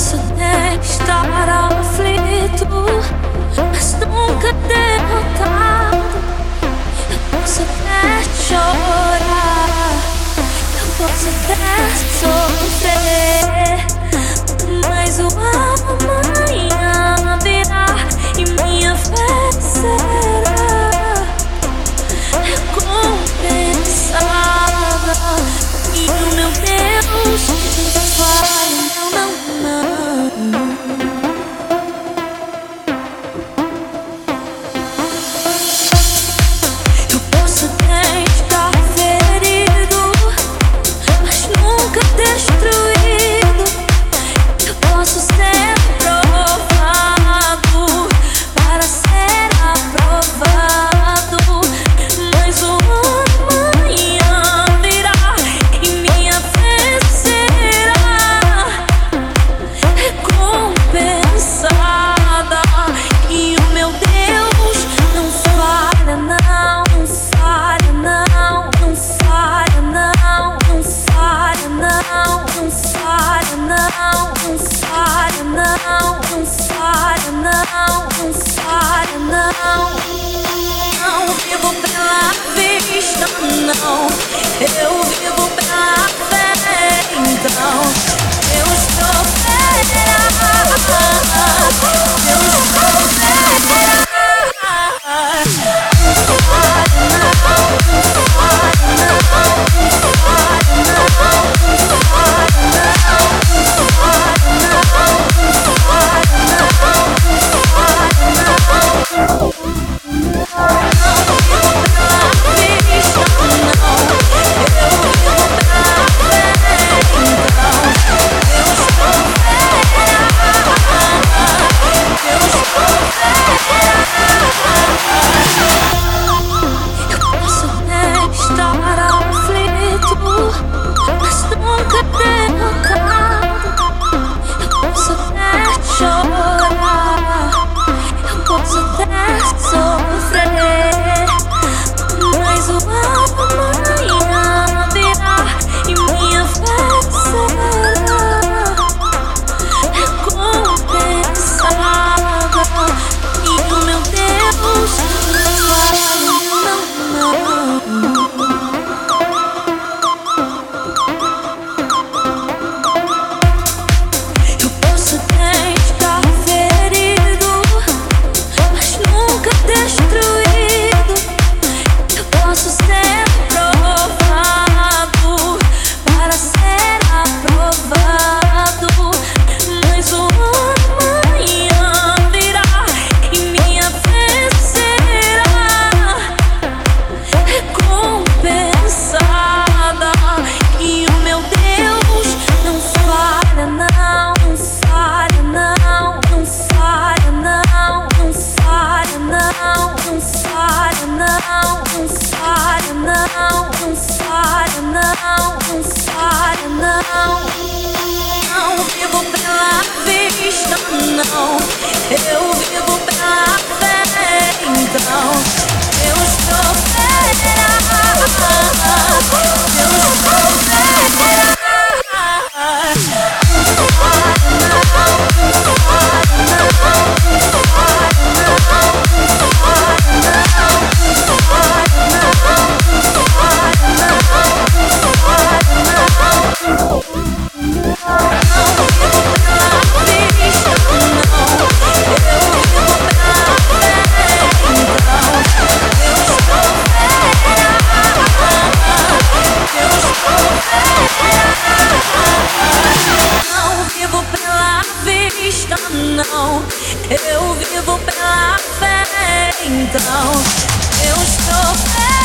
posso até estar aflito, mas nunca derrotado. Eu posso até chorar, eu posso até sorrir. Eu vivo pela fé, então eu estou feliz.